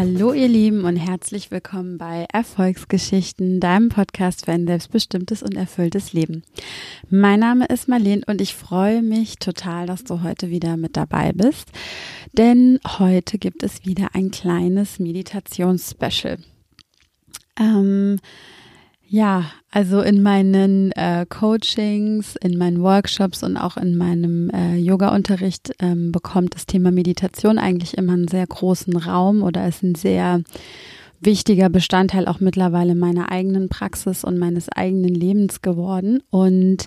Hallo ihr Lieben und herzlich willkommen bei Erfolgsgeschichten, deinem Podcast für ein selbstbestimmtes und erfülltes Leben. Mein Name ist Marlene und ich freue mich total, dass du heute wieder mit dabei bist, denn heute gibt es wieder ein kleines Meditationsspecial. Ähm, ja, also in meinen äh, Coachings, in meinen Workshops und auch in meinem äh, Yoga-Unterricht ähm, bekommt das Thema Meditation eigentlich immer einen sehr großen Raum oder ist ein sehr wichtiger Bestandteil auch mittlerweile meiner eigenen Praxis und meines eigenen Lebens geworden. Und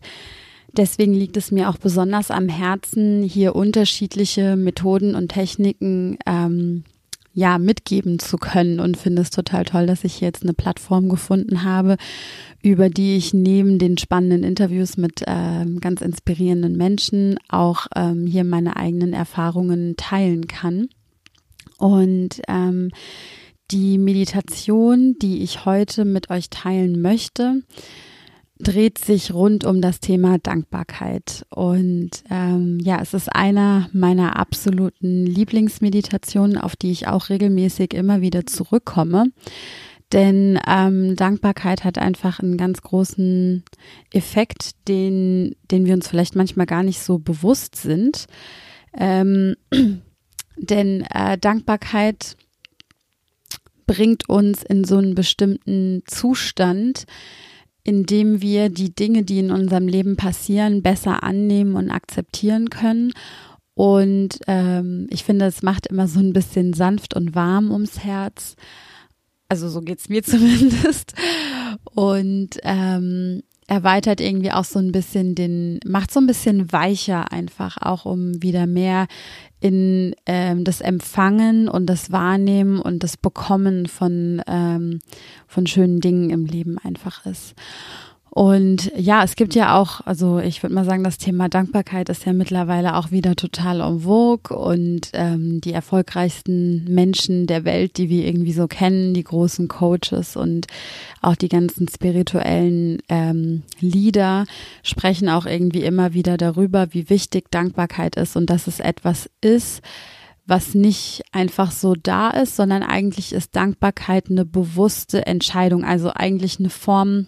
deswegen liegt es mir auch besonders am Herzen, hier unterschiedliche Methoden und Techniken ähm, ja mitgeben zu können und finde es total toll, dass ich jetzt eine Plattform gefunden habe, über die ich neben den spannenden Interviews mit ähm, ganz inspirierenden Menschen auch ähm, hier meine eigenen Erfahrungen teilen kann. Und ähm, die Meditation, die ich heute mit euch teilen möchte, dreht sich rund um das Thema Dankbarkeit. Und ähm, ja, es ist einer meiner absoluten Lieblingsmeditationen, auf die ich auch regelmäßig immer wieder zurückkomme. Denn ähm, Dankbarkeit hat einfach einen ganz großen Effekt, den, den wir uns vielleicht manchmal gar nicht so bewusst sind. Ähm, denn äh, Dankbarkeit bringt uns in so einen bestimmten Zustand, indem wir die Dinge, die in unserem Leben passieren, besser annehmen und akzeptieren können. Und ähm, ich finde, es macht immer so ein bisschen sanft und warm ums Herz. Also so geht's mir zumindest. Und ähm, erweitert irgendwie auch so ein bisschen den, macht so ein bisschen weicher einfach, auch um wieder mehr in ähm, das Empfangen und das Wahrnehmen und das Bekommen von, ähm, von schönen Dingen im Leben einfach ist. Und ja, es gibt ja auch, also ich würde mal sagen, das Thema Dankbarkeit ist ja mittlerweile auch wieder total en vogue. Und ähm, die erfolgreichsten Menschen der Welt, die wir irgendwie so kennen, die großen Coaches und auch die ganzen spirituellen ähm, Leader sprechen auch irgendwie immer wieder darüber, wie wichtig Dankbarkeit ist und dass es etwas ist, was nicht einfach so da ist, sondern eigentlich ist Dankbarkeit eine bewusste Entscheidung, also eigentlich eine Form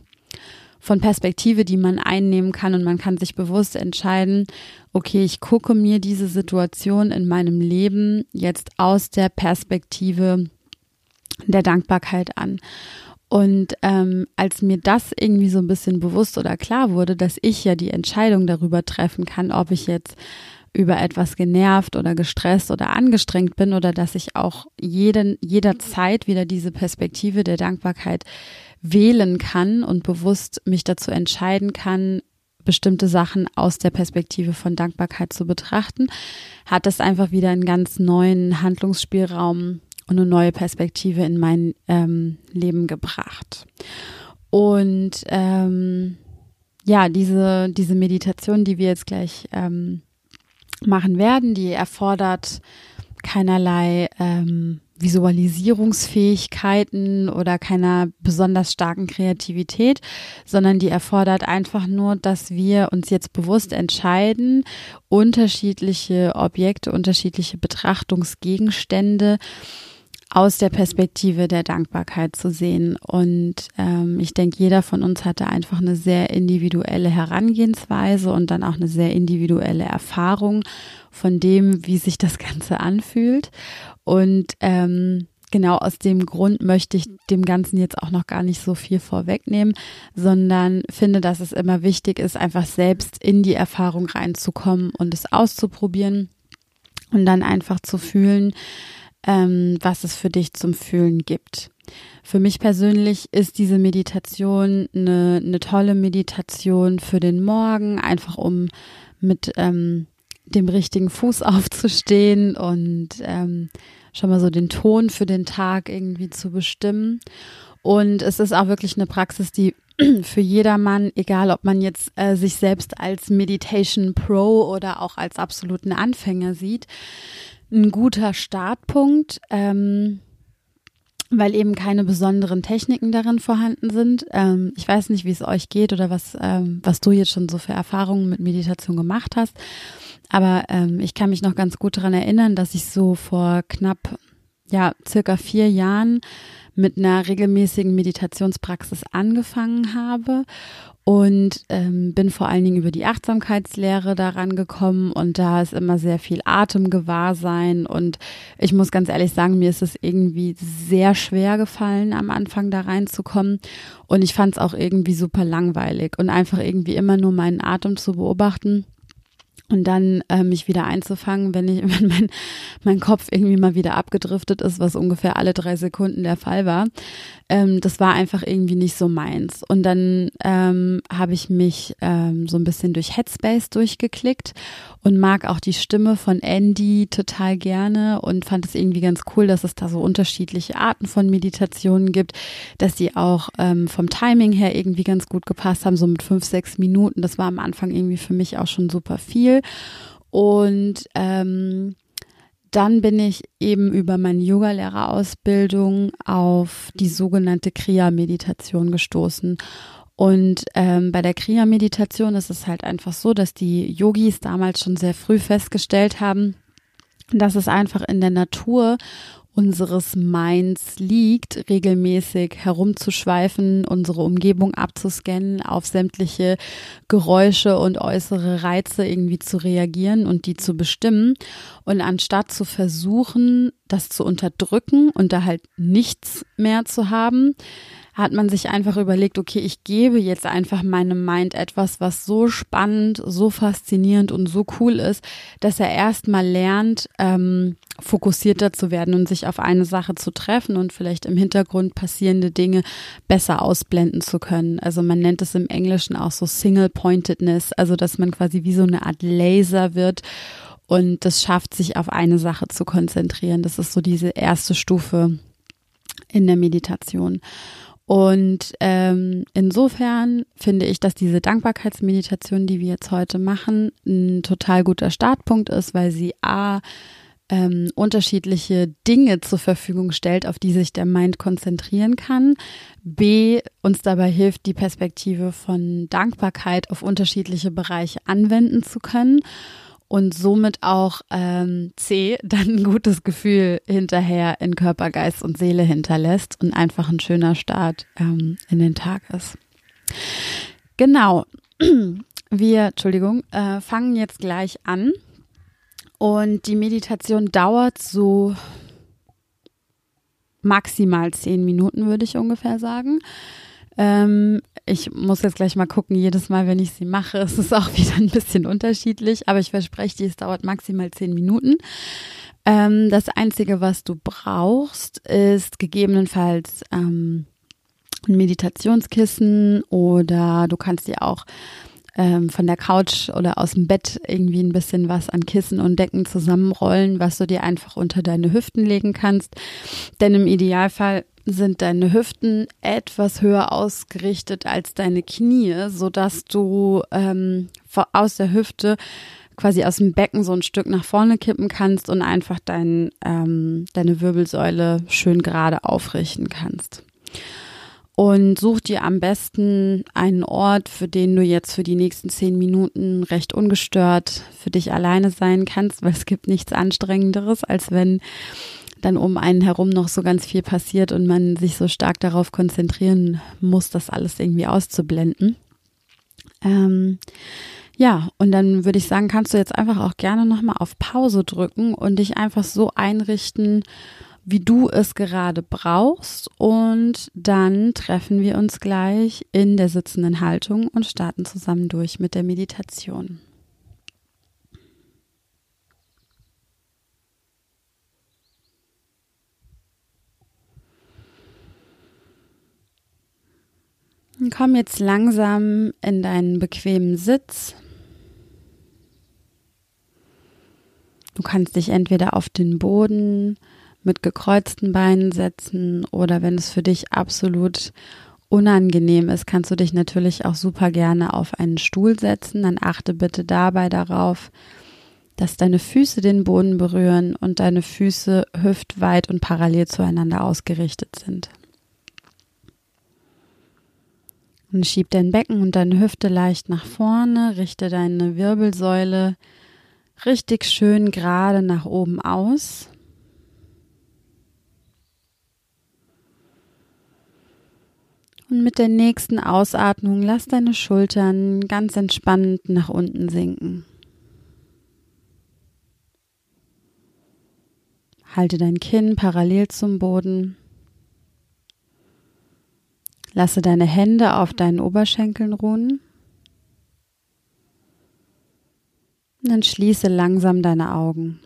von Perspektive, die man einnehmen kann und man kann sich bewusst entscheiden, okay, ich gucke mir diese Situation in meinem Leben jetzt aus der Perspektive der Dankbarkeit an. Und ähm, als mir das irgendwie so ein bisschen bewusst oder klar wurde, dass ich ja die Entscheidung darüber treffen kann, ob ich jetzt über etwas genervt oder gestresst oder angestrengt bin oder dass ich auch jeden, jederzeit wieder diese Perspektive der Dankbarkeit wählen kann und bewusst mich dazu entscheiden kann, bestimmte Sachen aus der Perspektive von Dankbarkeit zu betrachten, hat es einfach wieder einen ganz neuen Handlungsspielraum und eine neue Perspektive in mein ähm, Leben gebracht. Und ähm, ja, diese, diese Meditation, die wir jetzt gleich ähm, machen werden, die erfordert keinerlei ähm, Visualisierungsfähigkeiten oder keiner besonders starken Kreativität, sondern die erfordert einfach nur, dass wir uns jetzt bewusst entscheiden, unterschiedliche Objekte, unterschiedliche Betrachtungsgegenstände aus der Perspektive der Dankbarkeit zu sehen. Und ähm, ich denke, jeder von uns hatte einfach eine sehr individuelle Herangehensweise und dann auch eine sehr individuelle Erfahrung von dem, wie sich das Ganze anfühlt. Und ähm, genau aus dem Grund möchte ich dem Ganzen jetzt auch noch gar nicht so viel vorwegnehmen, sondern finde, dass es immer wichtig ist, einfach selbst in die Erfahrung reinzukommen und es auszuprobieren und dann einfach zu fühlen, ähm, was es für dich zum Fühlen gibt. Für mich persönlich ist diese Meditation eine, eine tolle Meditation für den Morgen, einfach um mit ähm, dem richtigen Fuß aufzustehen und ähm, schon mal so den Ton für den Tag irgendwie zu bestimmen. Und es ist auch wirklich eine Praxis, die für jedermann, egal ob man jetzt äh, sich selbst als Meditation Pro oder auch als absoluten Anfänger sieht, ein guter Startpunkt. Ähm, weil eben keine besonderen Techniken darin vorhanden sind. Ähm, ich weiß nicht, wie es euch geht oder was, ähm, was du jetzt schon so für Erfahrungen mit Meditation gemacht hast. Aber ähm, ich kann mich noch ganz gut daran erinnern, dass ich so vor knapp ja circa vier Jahren mit einer regelmäßigen Meditationspraxis angefangen habe und ähm, bin vor allen Dingen über die Achtsamkeitslehre daran gekommen und da ist immer sehr viel Atemgewahrsein und ich muss ganz ehrlich sagen, mir ist es irgendwie sehr schwer gefallen, am Anfang da reinzukommen und ich fand es auch irgendwie super langweilig und einfach irgendwie immer nur meinen Atem zu beobachten und dann äh, mich wieder einzufangen, wenn ich, wenn mein, mein Kopf irgendwie mal wieder abgedriftet ist, was ungefähr alle drei Sekunden der Fall war. Ähm, das war einfach irgendwie nicht so meins. Und dann ähm, habe ich mich ähm, so ein bisschen durch Headspace durchgeklickt und mag auch die Stimme von Andy total gerne und fand es irgendwie ganz cool, dass es da so unterschiedliche Arten von Meditationen gibt, dass die auch ähm, vom Timing her irgendwie ganz gut gepasst haben, so mit fünf, sechs Minuten. Das war am Anfang irgendwie für mich auch schon super viel. Und ähm, dann bin ich eben über meine Yogalehrerausbildung auf die sogenannte Kriya-Meditation gestoßen. Und ähm, bei der Kriya-Meditation ist es halt einfach so, dass die Yogis damals schon sehr früh festgestellt haben, dass es einfach in der Natur unseres Minds liegt, regelmäßig herumzuschweifen, unsere Umgebung abzuscannen, auf sämtliche Geräusche und äußere Reize irgendwie zu reagieren und die zu bestimmen. Und anstatt zu versuchen, das zu unterdrücken und da halt nichts mehr zu haben, hat man sich einfach überlegt, okay, ich gebe jetzt einfach meinem Mind etwas, was so spannend, so faszinierend und so cool ist, dass er erstmal lernt, ähm, fokussierter zu werden und sich auf eine Sache zu treffen und vielleicht im Hintergrund passierende Dinge besser ausblenden zu können. Also man nennt es im Englischen auch so Single-Pointedness, also dass man quasi wie so eine Art Laser wird und das schafft, sich auf eine Sache zu konzentrieren. Das ist so diese erste Stufe in der Meditation. Und ähm, insofern finde ich, dass diese Dankbarkeitsmeditation, die wir jetzt heute machen, ein total guter Startpunkt ist, weil sie a ähm, unterschiedliche Dinge zur Verfügung stellt, auf die sich der Mind konzentrieren kann. B uns dabei hilft, die Perspektive von Dankbarkeit auf unterschiedliche Bereiche anwenden zu können und somit auch ähm, C dann ein gutes Gefühl hinterher in Körper, Geist und Seele hinterlässt und einfach ein schöner Start ähm, in den Tag ist. Genau. Wir, Entschuldigung, äh, fangen jetzt gleich an und die Meditation dauert so maximal zehn Minuten, würde ich ungefähr sagen. Ähm, ich muss jetzt gleich mal gucken, jedes Mal, wenn ich sie mache, ist es auch wieder ein bisschen unterschiedlich, aber ich verspreche dir, es dauert maximal zehn Minuten. Ähm, das Einzige, was du brauchst, ist gegebenenfalls ähm, ein Meditationskissen oder du kannst dir auch ähm, von der Couch oder aus dem Bett irgendwie ein bisschen was an Kissen und Decken zusammenrollen, was du dir einfach unter deine Hüften legen kannst. Denn im Idealfall sind deine Hüften etwas höher ausgerichtet als deine Knie, so dass du ähm, aus der Hüfte quasi aus dem Becken so ein Stück nach vorne kippen kannst und einfach dein, ähm, deine Wirbelsäule schön gerade aufrichten kannst. Und such dir am besten einen Ort, für den du jetzt für die nächsten zehn Minuten recht ungestört für dich alleine sein kannst, weil es gibt nichts Anstrengenderes, als wenn dann um einen herum noch so ganz viel passiert und man sich so stark darauf konzentrieren muss, das alles irgendwie auszublenden. Ähm, ja, und dann würde ich sagen, kannst du jetzt einfach auch gerne nochmal auf Pause drücken und dich einfach so einrichten, wie du es gerade brauchst. Und dann treffen wir uns gleich in der sitzenden Haltung und starten zusammen durch mit der Meditation. Komm jetzt langsam in deinen bequemen Sitz. Du kannst dich entweder auf den Boden mit gekreuzten Beinen setzen oder wenn es für dich absolut unangenehm ist, kannst du dich natürlich auch super gerne auf einen Stuhl setzen. Dann achte bitte dabei darauf, dass deine Füße den Boden berühren und deine Füße hüftweit und parallel zueinander ausgerichtet sind. Und schieb dein Becken und deine Hüfte leicht nach vorne, richte deine Wirbelsäule richtig schön gerade nach oben aus. Und mit der nächsten Ausatmung lass deine Schultern ganz entspannt nach unten sinken. Halte dein Kinn parallel zum Boden. Lasse deine Hände auf deinen Oberschenkeln ruhen. Und dann schließe langsam deine Augen.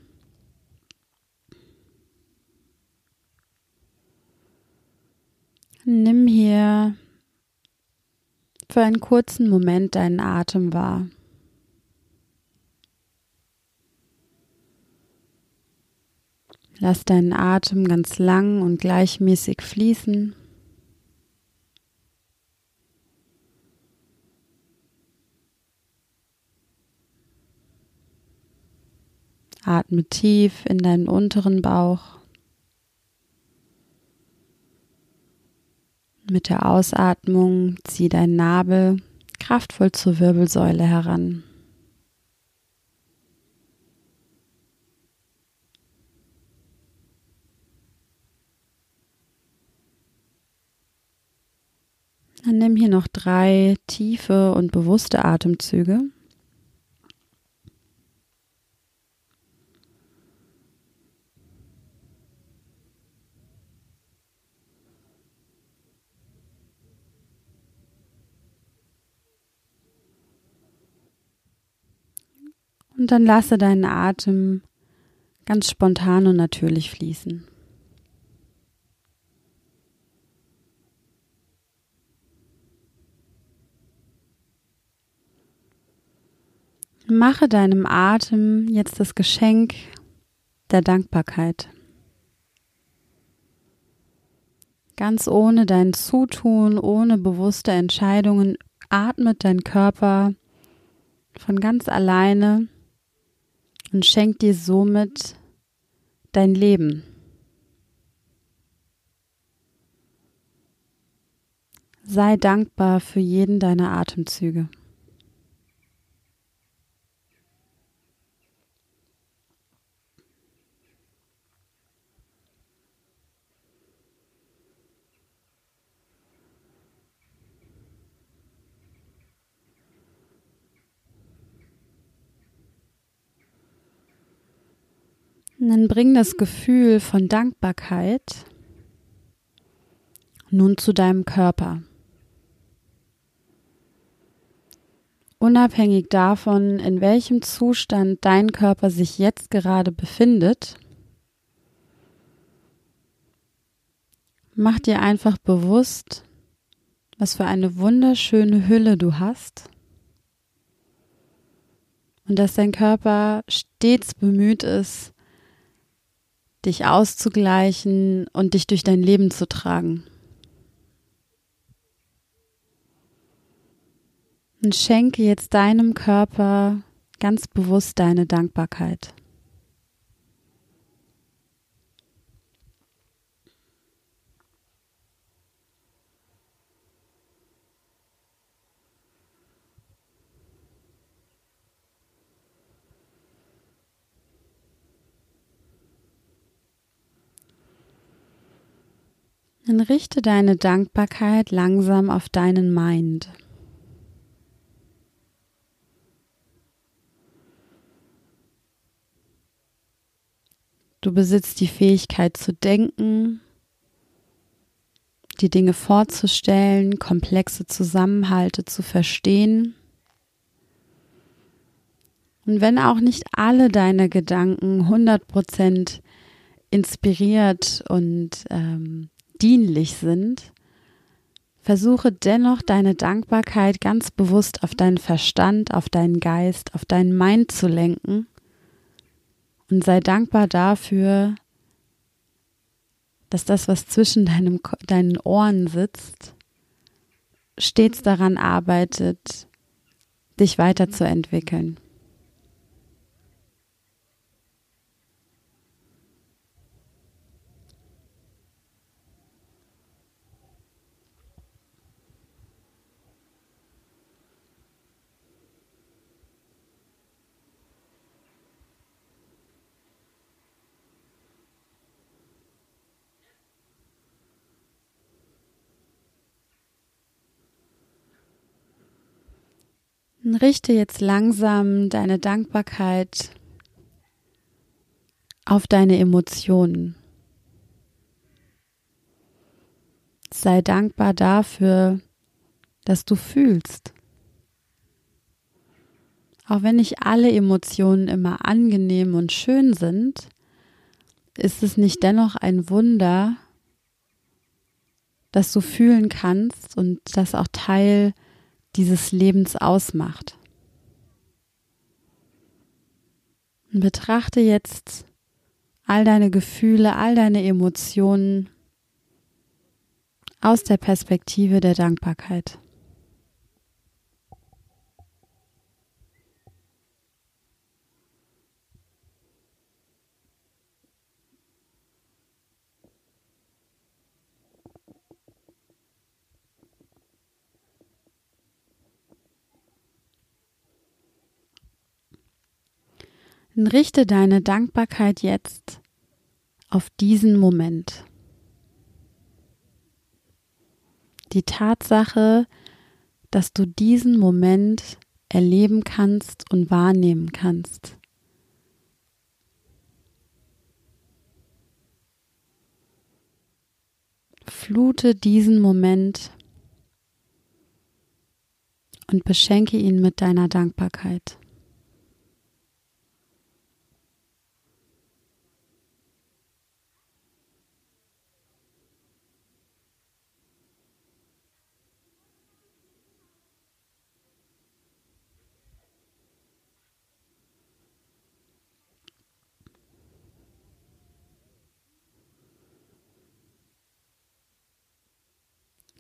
Nimm hier für einen kurzen Moment deinen Atem wahr. Lass deinen Atem ganz lang und gleichmäßig fließen. Atme tief in deinen unteren Bauch. Mit der Ausatmung zieh deinen Nabel kraftvoll zur Wirbelsäule heran. Dann nimm hier noch drei tiefe und bewusste Atemzüge. Und dann lasse deinen Atem ganz spontan und natürlich fließen. Mache deinem Atem jetzt das Geschenk der Dankbarkeit. Ganz ohne dein Zutun, ohne bewusste Entscheidungen, atmet dein Körper von ganz alleine und schenkt dir somit dein Leben. Sei dankbar für jeden deiner Atemzüge. Und dann bring das Gefühl von Dankbarkeit nun zu deinem Körper. Unabhängig davon, in welchem Zustand dein Körper sich jetzt gerade befindet, mach dir einfach bewusst, was für eine wunderschöne Hülle du hast und dass dein Körper stets bemüht ist, dich auszugleichen und dich durch dein Leben zu tragen. Und schenke jetzt deinem Körper ganz bewusst deine Dankbarkeit. Dann richte deine Dankbarkeit langsam auf deinen Mind. Du besitzt die Fähigkeit zu denken, die Dinge vorzustellen, komplexe Zusammenhalte zu verstehen. Und wenn auch nicht alle deine Gedanken 100% inspiriert und ähm, dienlich sind, versuche dennoch deine Dankbarkeit ganz bewusst auf deinen Verstand, auf deinen Geist, auf deinen Mind zu lenken und sei dankbar dafür, dass das, was zwischen deinem, deinen Ohren sitzt, stets daran arbeitet, dich weiterzuentwickeln. Richte jetzt langsam deine Dankbarkeit auf deine Emotionen. Sei dankbar dafür, dass du fühlst. Auch wenn nicht alle Emotionen immer angenehm und schön sind, ist es nicht dennoch ein Wunder, dass du fühlen kannst und das auch Teil dieses Lebens ausmacht. Und betrachte jetzt all deine Gefühle, all deine Emotionen aus der Perspektive der Dankbarkeit. Dann richte deine Dankbarkeit jetzt auf diesen Moment. Die Tatsache, dass du diesen Moment erleben kannst und wahrnehmen kannst. Flute diesen Moment und beschenke ihn mit deiner Dankbarkeit.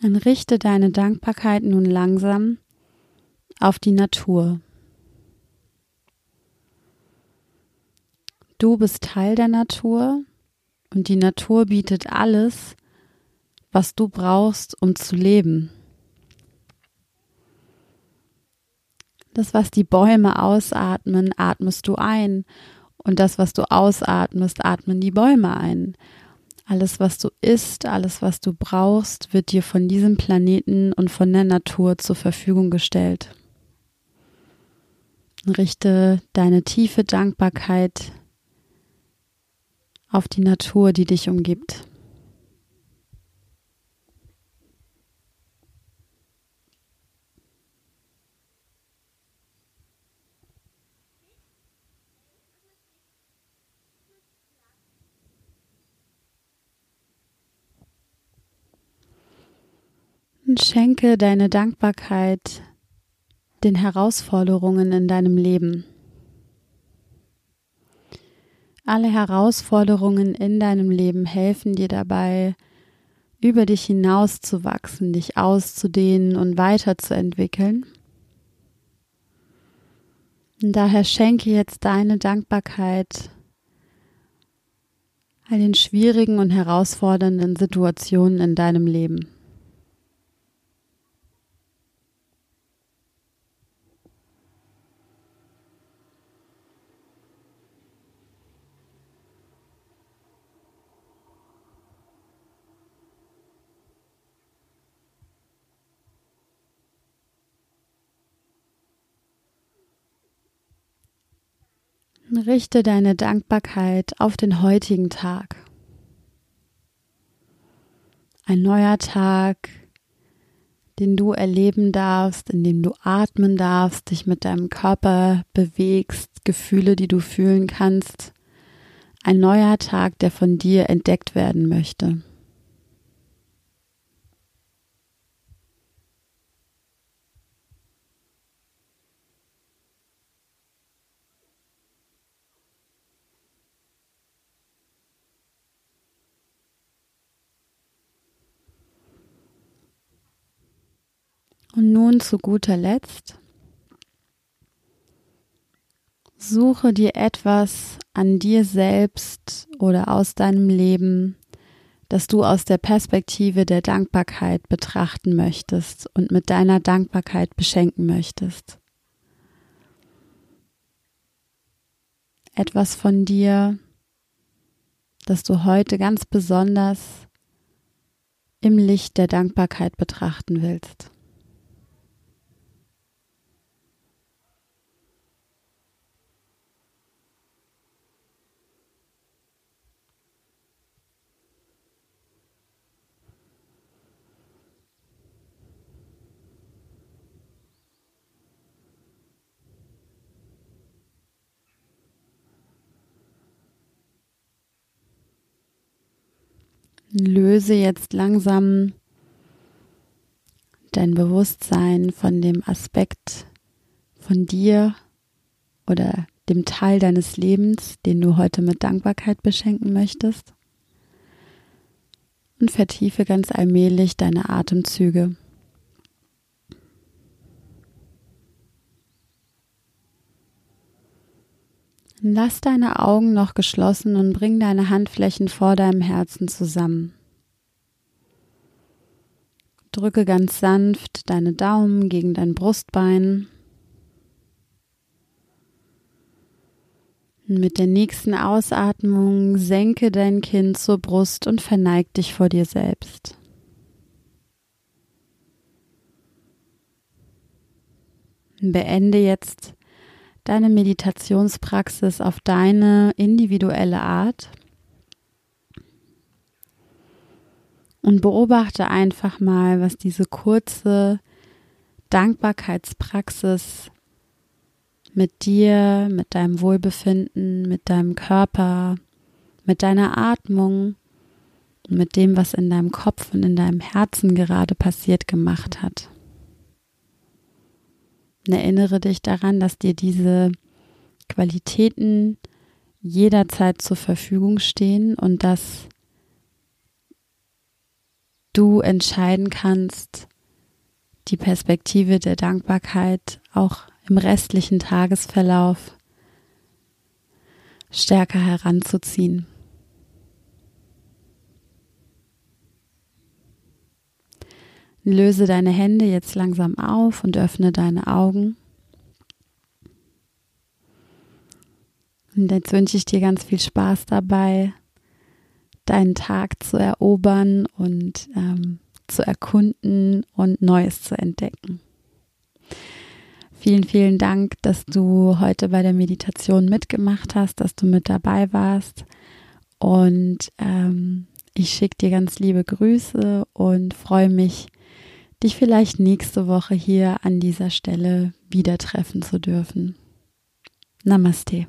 Dann richte deine Dankbarkeit nun langsam auf die Natur. Du bist Teil der Natur und die Natur bietet alles, was du brauchst, um zu leben. Das, was die Bäume ausatmen, atmest du ein. Und das, was du ausatmest, atmen die Bäume ein. Alles, was du isst, alles, was du brauchst, wird dir von diesem Planeten und von der Natur zur Verfügung gestellt. Richte deine tiefe Dankbarkeit auf die Natur, die dich umgibt. Und schenke deine Dankbarkeit den Herausforderungen in deinem Leben. Alle Herausforderungen in deinem Leben helfen dir dabei, über dich hinaus zu wachsen, dich auszudehnen und weiterzuentwickeln. Und daher schenke jetzt deine Dankbarkeit all den schwierigen und herausfordernden Situationen in deinem Leben. Richte deine Dankbarkeit auf den heutigen Tag. Ein neuer Tag, den du erleben darfst, in dem du atmen darfst, dich mit deinem Körper bewegst, Gefühle, die du fühlen kannst. Ein neuer Tag, der von dir entdeckt werden möchte. Und nun zu guter Letzt, suche dir etwas an dir selbst oder aus deinem Leben, das du aus der Perspektive der Dankbarkeit betrachten möchtest und mit deiner Dankbarkeit beschenken möchtest. Etwas von dir, das du heute ganz besonders im Licht der Dankbarkeit betrachten willst. Löse jetzt langsam dein Bewusstsein von dem Aspekt von dir oder dem Teil deines Lebens, den du heute mit Dankbarkeit beschenken möchtest. Und vertiefe ganz allmählich deine Atemzüge. Lass deine Augen noch geschlossen und bring deine Handflächen vor deinem Herzen zusammen. Drücke ganz sanft deine Daumen gegen dein Brustbein. Mit der nächsten Ausatmung senke dein Kinn zur Brust und verneig dich vor dir selbst. Beende jetzt deine Meditationspraxis auf deine individuelle Art und beobachte einfach mal, was diese kurze Dankbarkeitspraxis mit dir, mit deinem Wohlbefinden, mit deinem Körper, mit deiner Atmung mit dem, was in deinem Kopf und in deinem Herzen gerade passiert gemacht hat. Erinnere dich daran, dass dir diese Qualitäten jederzeit zur Verfügung stehen und dass du entscheiden kannst, die Perspektive der Dankbarkeit auch im restlichen Tagesverlauf stärker heranzuziehen. Löse deine Hände jetzt langsam auf und öffne deine Augen. Und jetzt wünsche ich dir ganz viel Spaß dabei, deinen Tag zu erobern und ähm, zu erkunden und Neues zu entdecken. Vielen, vielen Dank, dass du heute bei der Meditation mitgemacht hast, dass du mit dabei warst. Und ähm, ich schicke dir ganz liebe Grüße und freue mich, dich vielleicht nächste Woche hier an dieser Stelle wieder treffen zu dürfen. Namaste.